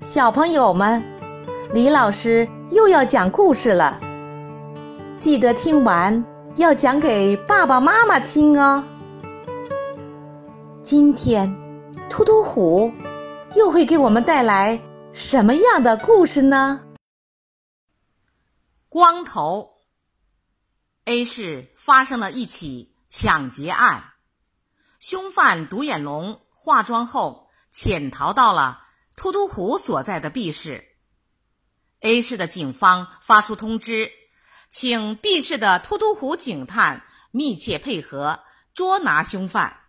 小朋友们，李老师又要讲故事了，记得听完要讲给爸爸妈妈听哦。今天，突突虎又会给我们带来什么样的故事呢？光头 A 市发生了一起抢劫案，凶犯独眼龙化妆后潜逃到了。突突虎所在的 B 市，A 市的警方发出通知，请 B 市的突突虎警探密切配合捉拿凶犯。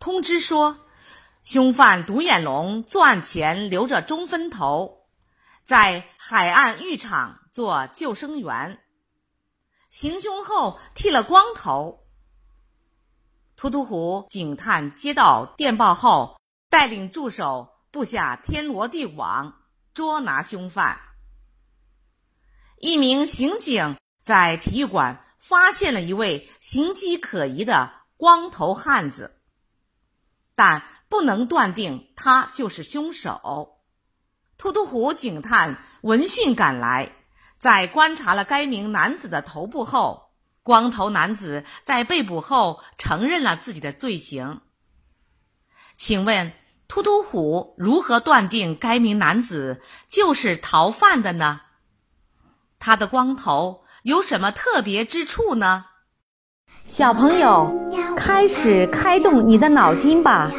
通知说，凶犯独眼龙作案前留着中分头，在海岸浴场做救生员，行凶后剃了光头。突突虎警探接到电报后，带领助手。布下天罗地网，捉拿凶犯。一名刑警在体育馆发现了一位形迹可疑的光头汉子，但不能断定他就是凶手。突突虎警探闻讯赶来，在观察了该名男子的头部后，光头男子在被捕后承认了自己的罪行。请问？秃秃虎如何断定该名男子就是逃犯的呢？他的光头有什么特别之处呢？小朋友，开始开动你的脑筋吧！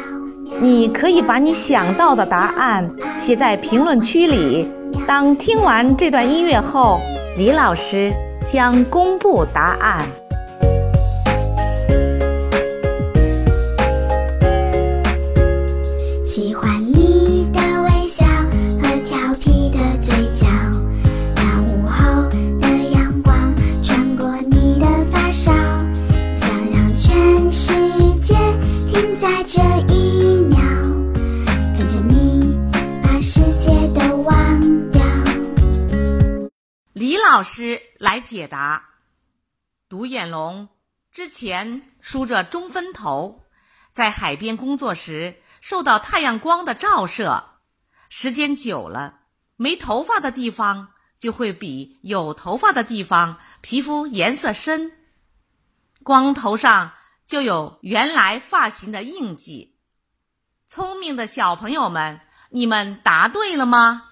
你可以把你想到的答案写在评论区里。当听完这段音乐后，李老师将公布答案。世界的忘掉。李老师来解答：独眼龙之前梳着中分头，在海边工作时受到太阳光的照射，时间久了，没头发的地方就会比有头发的地方皮肤颜色深，光头上就有原来发型的印记。聪明的小朋友们，你们答对了吗？